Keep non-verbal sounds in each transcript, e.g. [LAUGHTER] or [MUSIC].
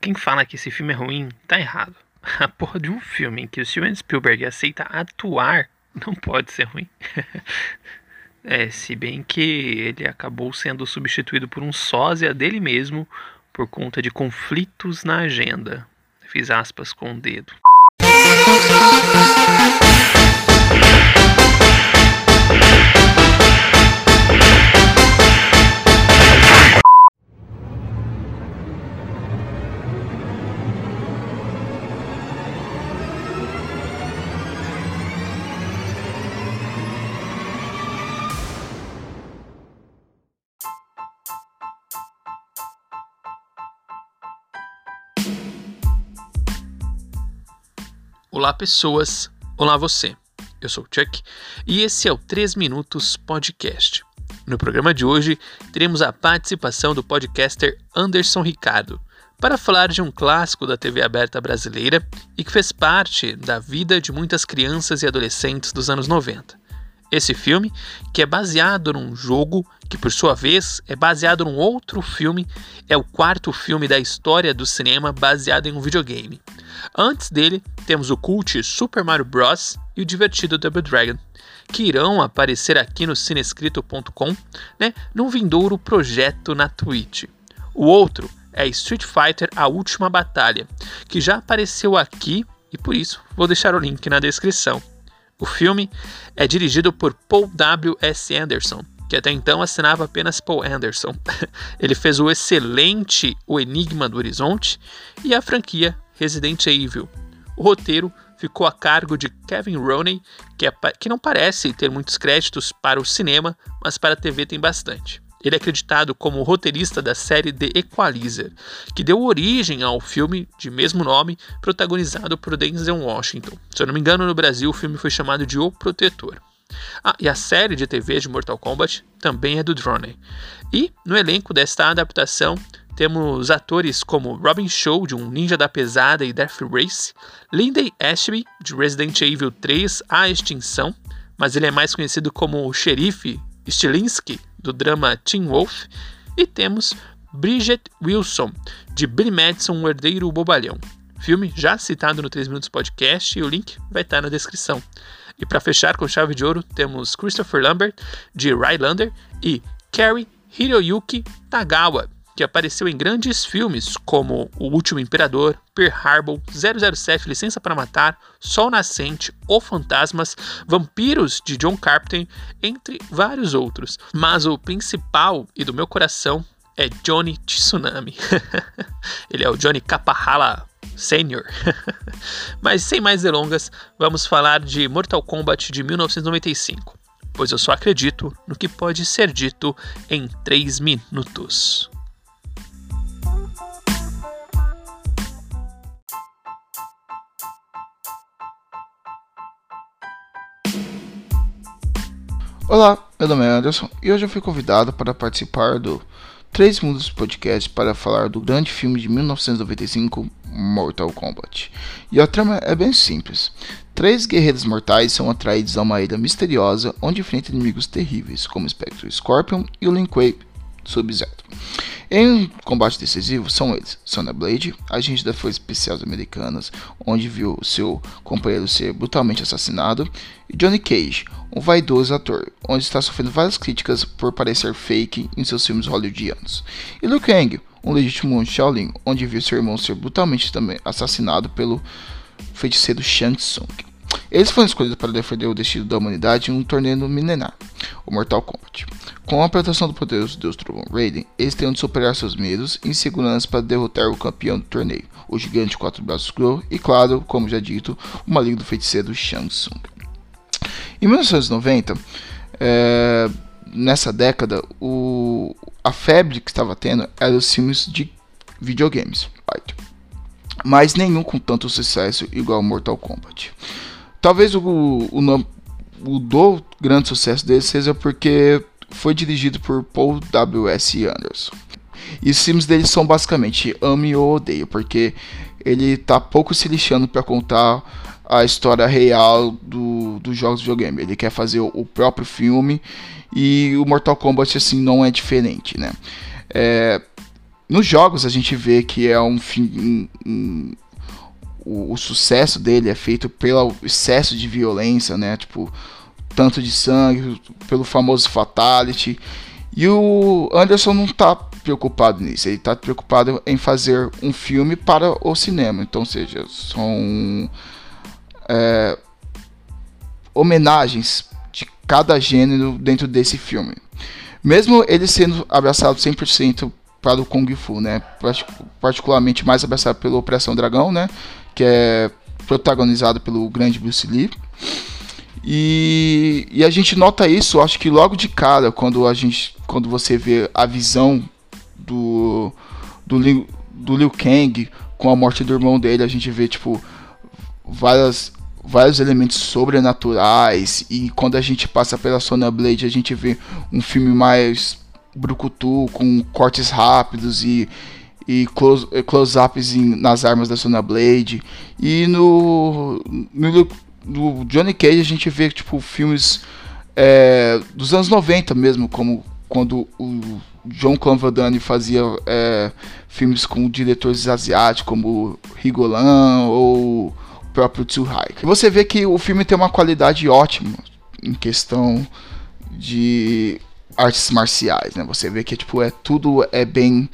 Quem fala que esse filme é ruim, tá errado. A porra de um filme em que o Steven Spielberg aceita atuar não pode ser ruim. [LAUGHS] é, se bem que ele acabou sendo substituído por um sósia dele mesmo por conta de conflitos na agenda. Fiz aspas com o dedo. Olá, pessoas. Olá, você. Eu sou o Chuck e esse é o 3 Minutos Podcast. No programa de hoje, teremos a participação do podcaster Anderson Ricardo para falar de um clássico da TV aberta brasileira e que fez parte da vida de muitas crianças e adolescentes dos anos 90. Esse filme, que é baseado num jogo que por sua vez é baseado num outro filme, é o quarto filme da história do cinema baseado em um videogame. Antes dele, temos o cult Super Mario Bros. e o divertido Double Dragon, que irão aparecer aqui no cinescrito.com, né, num vindouro projeto na Twitch. O outro é Street Fighter A Última Batalha, que já apareceu aqui e por isso vou deixar o link na descrição. O filme é dirigido por Paul W. S. Anderson, que até então assinava apenas Paul Anderson. [LAUGHS] Ele fez o excelente O Enigma do Horizonte e a franquia Resident Evil. O roteiro ficou a cargo de Kevin Rooney, que, é, que não parece ter muitos créditos para o cinema, mas para a TV tem bastante. Ele é acreditado como roteirista da série The Equalizer, que deu origem ao filme de mesmo nome, protagonizado por Denzel Washington. Se eu não me engano, no Brasil o filme foi chamado de O Protetor. Ah, e a série de TV de Mortal Kombat também é do Droney. E no elenco desta adaptação temos atores como Robin Shaw, de Um Ninja da Pesada e Death Race, Lindy Ashby, de Resident Evil 3 A Extinção, mas ele é mais conhecido como o xerife Stilinski, do drama Teen Wolf, e temos Bridget Wilson, de Billy Madison, o herdeiro bobalhão. Filme já citado no 3 Minutos Podcast e o link vai estar na descrição. E para fechar com chave de ouro, temos Christopher Lambert, de Rylander, e Kerry Hiroyuki Tagawa, que apareceu em grandes filmes como O Último Imperador, Pearl Harbor, 007 Licença para Matar, Sol Nascente, O Fantasmas, Vampiros de John Carpenter, entre vários outros. Mas o principal e do meu coração é Johnny Tsunami. [LAUGHS] Ele é o Johnny Capahala Senior. [LAUGHS] Mas sem mais delongas, vamos falar de Mortal Kombat de 1995, pois eu só acredito no que pode ser dito em 3 minutos. Olá, meu nome é Anderson e hoje eu fui convidado para participar do 3 Mundos Podcast para falar do grande filme de 1995, Mortal Kombat. E a trama é bem simples. Três guerreiros mortais são atraídos a uma ilha misteriosa onde enfrentam inimigos terríveis, como Spectre Scorpion e o Lin Kuei Sub-Zero. Em combate decisivo são eles: Sonya Blade, agente das Forças Especiais Americanas, onde viu seu companheiro ser brutalmente assassinado, e Johnny Cage, um vaidoso ator, onde está sofrendo várias críticas por parecer fake em seus filmes hollywoodianos. E Liu Kang, um legítimo Shaolin, onde viu seu irmão ser brutalmente também assassinado pelo feiticeiro Shang Tsung. Eles foram escolhidos para defender o destino da humanidade em um torneio milenar, o Mortal Kombat. Com a proteção do poderoso deus Trovão Raiden, eles de superar seus medos e inseguranças para derrotar o campeão do torneio, o gigante quatro braços Crow e, claro, como já dito, o maligno feiticeiro Shang Tsung. Em 1990, é, nessa década, o, a febre que estava tendo era os filmes de videogames, mas nenhum com tanto sucesso igual Mortal Kombat. Talvez o, o, o do grande sucesso dele seja porque foi dirigido por Paul W.S. Anderson. E os filmes dele são basicamente ame ou odeio, porque ele tá pouco se lixando para contar a história real do, dos jogos de videogame. Ele quer fazer o, próprio filme e o Mortal Kombat assim não é diferente, né? É, nos jogos a gente vê que é um. Um, um, o, o, sucesso dele é feito pelo excesso de violência, né? Tipo, tanto de sangue, pelo famoso Fatality. E o Anderson não tá preocupado nisso, ele tá preocupado em fazer um filme para o cinema. Então, seja, são é, homenagens de cada gênero dentro desse filme. Mesmo ele sendo abraçado 100% para o Kung Fu, né? Particularmente mais abraçado pela Operação Dragão, né? Que é protagonizado pelo grande Bruce Lee. E, e a gente nota isso, acho que logo de cara, quando a gente, quando você vê a visão do do Liu, do Liu Kang com a morte do irmão dele, a gente vê tipo várias vários elementos sobrenaturais e quando a gente passa pela Sonya Blade, a gente vê um filme mais brucutu com cortes rápidos e e close-ups close nas armas da Sonya Blade. E no, no, do Johnny Cage a gente vê tipo filmes é, dos anos 90 mesmo, como quando o John Clanvadani fazia é, filmes com diretores asiáticos como Rigolan ou o próprio Tsuhai. Você vê que o filme tem uma qualidade ótima em questão de artes marciais, né? Você vê que tipo é tudo é bem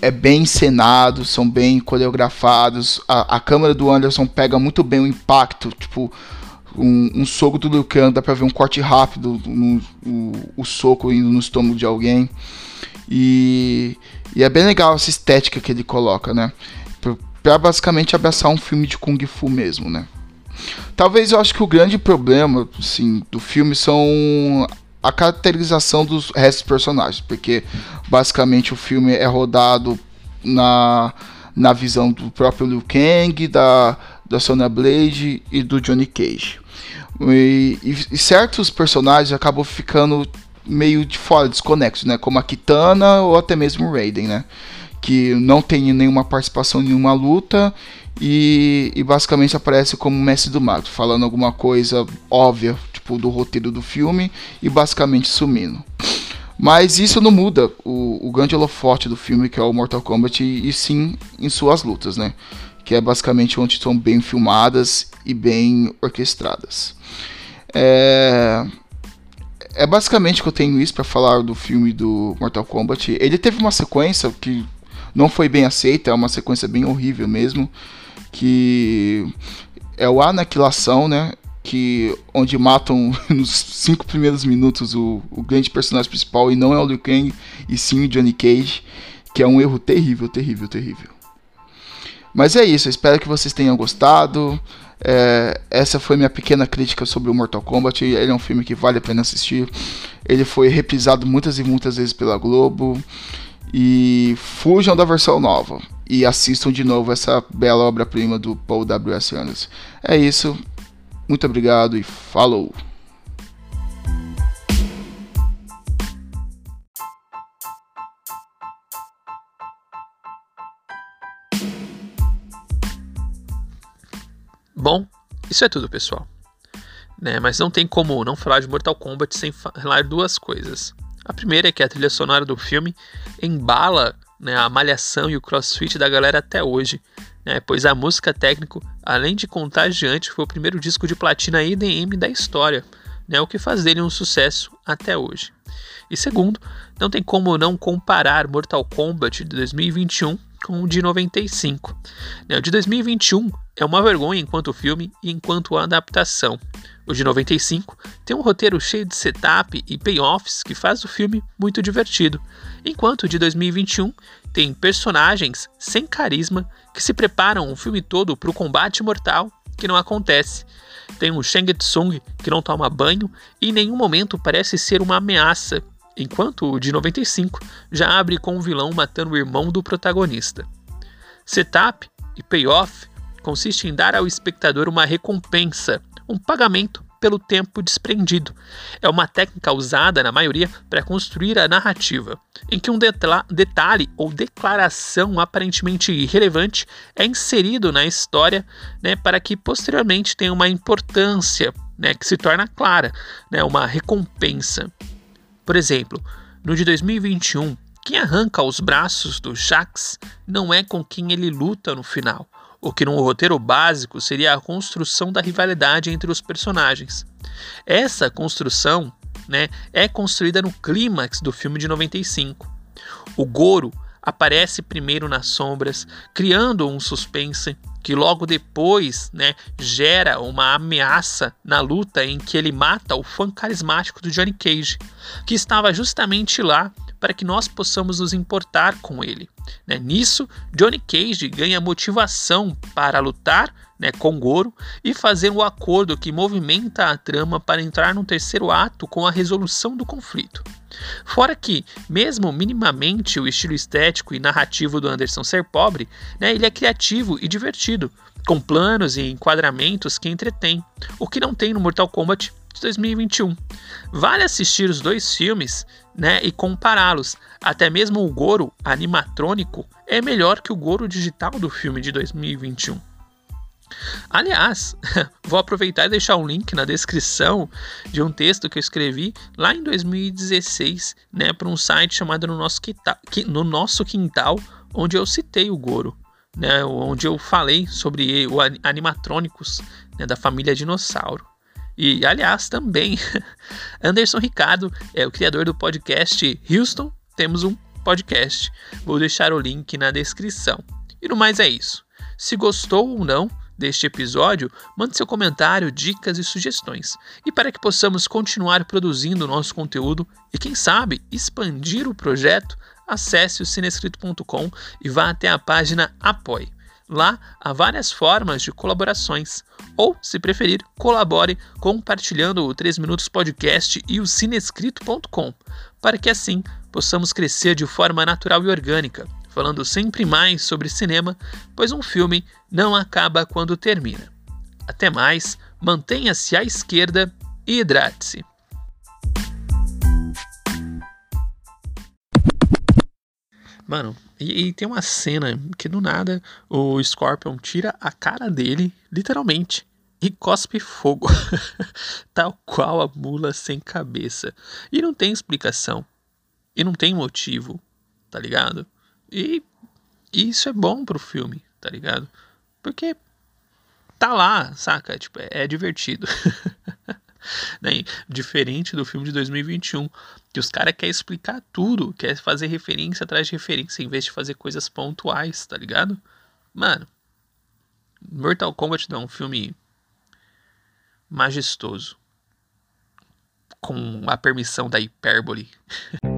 é bem encenado, são bem coreografados. A, a câmera do Anderson pega muito bem o impacto, tipo, um, um soco do Liu Kang, dá pra ver um corte rápido, no, o, o soco indo no estômago de alguém. E, e, é bem legal essa estética que ele coloca, né? Pra basicamente abraçar um filme de Kung Fu mesmo, né? Talvez eu acho que o grande problema, assim, do filme são a caracterização dos restos personagens, porque basicamente o filme é rodado na, na visão do próprio Liu Kang, da, da Sonya Blade e do Johnny Cage. E, e, e certos personagens acabam ficando meio de fora, desconexos, né? Como a Kitana ou até mesmo o Raiden, né? Que não tem nenhuma participação em nenhuma luta e, e basicamente aparece como mestre do mato, falando alguma coisa óbvia tipo, do roteiro do filme e basicamente sumindo. Mas isso não muda o, o grande holofote do filme, que é o Mortal Kombat, e, e sim em suas lutas, né? Que é basicamente onde estão bem filmadas e bem orquestradas. É, é basicamente que eu tenho isso para falar do filme do Mortal Kombat. Ele teve uma sequência que não foi bem aceita, é uma sequência bem horrível mesmo, que é o Aniquilação, né? Que onde matam [LAUGHS] nos cinco primeiros minutos o, o grande personagem principal e não é o Liu Kang e sim o Johnny Cage, que é um erro terrível, terrível, terrível. Mas é isso, espero que vocês tenham gostado. É, essa foi minha pequena crítica sobre o Mortal Kombat. Ele é um filme que vale a pena assistir. Ele foi reprisado muitas e muitas vezes pela Globo. E fujam da versão nova e assistam de novo essa bela obra-prima do Paul W.S. Anderson. É isso, muito obrigado e falou! Bom, isso é tudo, pessoal. Né, mas não tem como não falar de Mortal Kombat sem falar duas coisas. A primeira é que a trilha sonora do filme embala né, a malhação e o crossfit da galera até hoje, né, pois a música técnico, além de contagiante, foi o primeiro disco de platina EDM da história, né, o que faz dele um sucesso até hoje. E segundo, não tem como não comparar Mortal Kombat de 2021 com o de 95. Né, o de 2021 é uma vergonha enquanto filme e enquanto adaptação. O de 95 tem um roteiro cheio de setup e payoffs que faz o filme muito divertido, enquanto o de 2021 tem personagens sem carisma que se preparam o filme todo para o combate mortal que não acontece. Tem o Shang Tsung que não toma banho e em nenhum momento parece ser uma ameaça, enquanto o de 95 já abre com o vilão matando o irmão do protagonista. Setup e payoff consiste em dar ao espectador uma recompensa, um pagamento pelo tempo desprendido. É uma técnica usada, na maioria, para construir a narrativa, em que um detalhe ou declaração aparentemente irrelevante é inserido na história né, para que posteriormente tenha uma importância né, que se torna clara, né, uma recompensa. Por exemplo, no de 2021, Quem arranca os braços do Jax não é com quem ele luta no final, o que num roteiro básico seria a construção da rivalidade entre os personagens. Essa construção né, é construída no clímax do filme de 95. O Goro aparece primeiro nas sombras, criando um suspense que logo depois né, gera uma ameaça na luta em que ele mata o fã carismático do Johnny Cage, que estava justamente lá para que nós possamos nos importar com ele. Né? Nisso, Johnny Cage ganha motivação para lutar né, com Goro e fazer o um acordo que movimenta a trama para entrar no terceiro ato com a resolução do conflito. Fora que, mesmo minimamente o estilo estético e narrativo do Anderson ser pobre, né, ele é criativo e divertido, com planos e enquadramentos que entretêm, o que não tem no Mortal Kombat de 2021. Vale assistir os dois filmes né, e compará-los. Até mesmo o Goro animatrônico é melhor que o Goro digital do filme de 2021. Aliás, [LAUGHS] vou aproveitar e deixar um link na descrição de um texto que eu escrevi lá em 2016, né, para um site chamado no nosso, quintal, no nosso Quintal, onde eu citei o Goro, né, onde eu falei sobre o animatrônicos né, da família dinossauro. E, aliás, também, [LAUGHS] Anderson Ricardo é o criador do podcast Houston. Temos um podcast. Vou deixar o link na descrição. E no mais é isso. Se gostou ou não deste episódio, mande seu comentário, dicas e sugestões. E para que possamos continuar produzindo nosso conteúdo e, quem sabe, expandir o projeto, acesse o cinescrito.com e vá até a página Apoie. Lá há várias formas de colaborações. Ou, se preferir, colabore compartilhando o 3 Minutos Podcast e o cinescrito.com, para que assim possamos crescer de forma natural e orgânica, falando sempre mais sobre cinema, pois um filme não acaba quando termina. Até mais, mantenha-se à esquerda e hidrate-se. Mano, e, e, tem uma cena que do nada o Scorpion tira a cara dele, literalmente, e cospe fogo. [LAUGHS] Tal qual a mula sem cabeça. E não tem explicação. E não tem motivo, tá ligado? E, e isso é bom pro filme, tá ligado? Porque tá lá, saca? Tipo, é, é divertido. [LAUGHS] né? Diferente do filme de 2021, que os caras querem explicar tudo, quer fazer referência atrás de referência, em vez de fazer coisas pontuais, tá ligado? Mano, Mortal Kombat é um filme majestoso, com a permissão da hipérbole. [LAUGHS]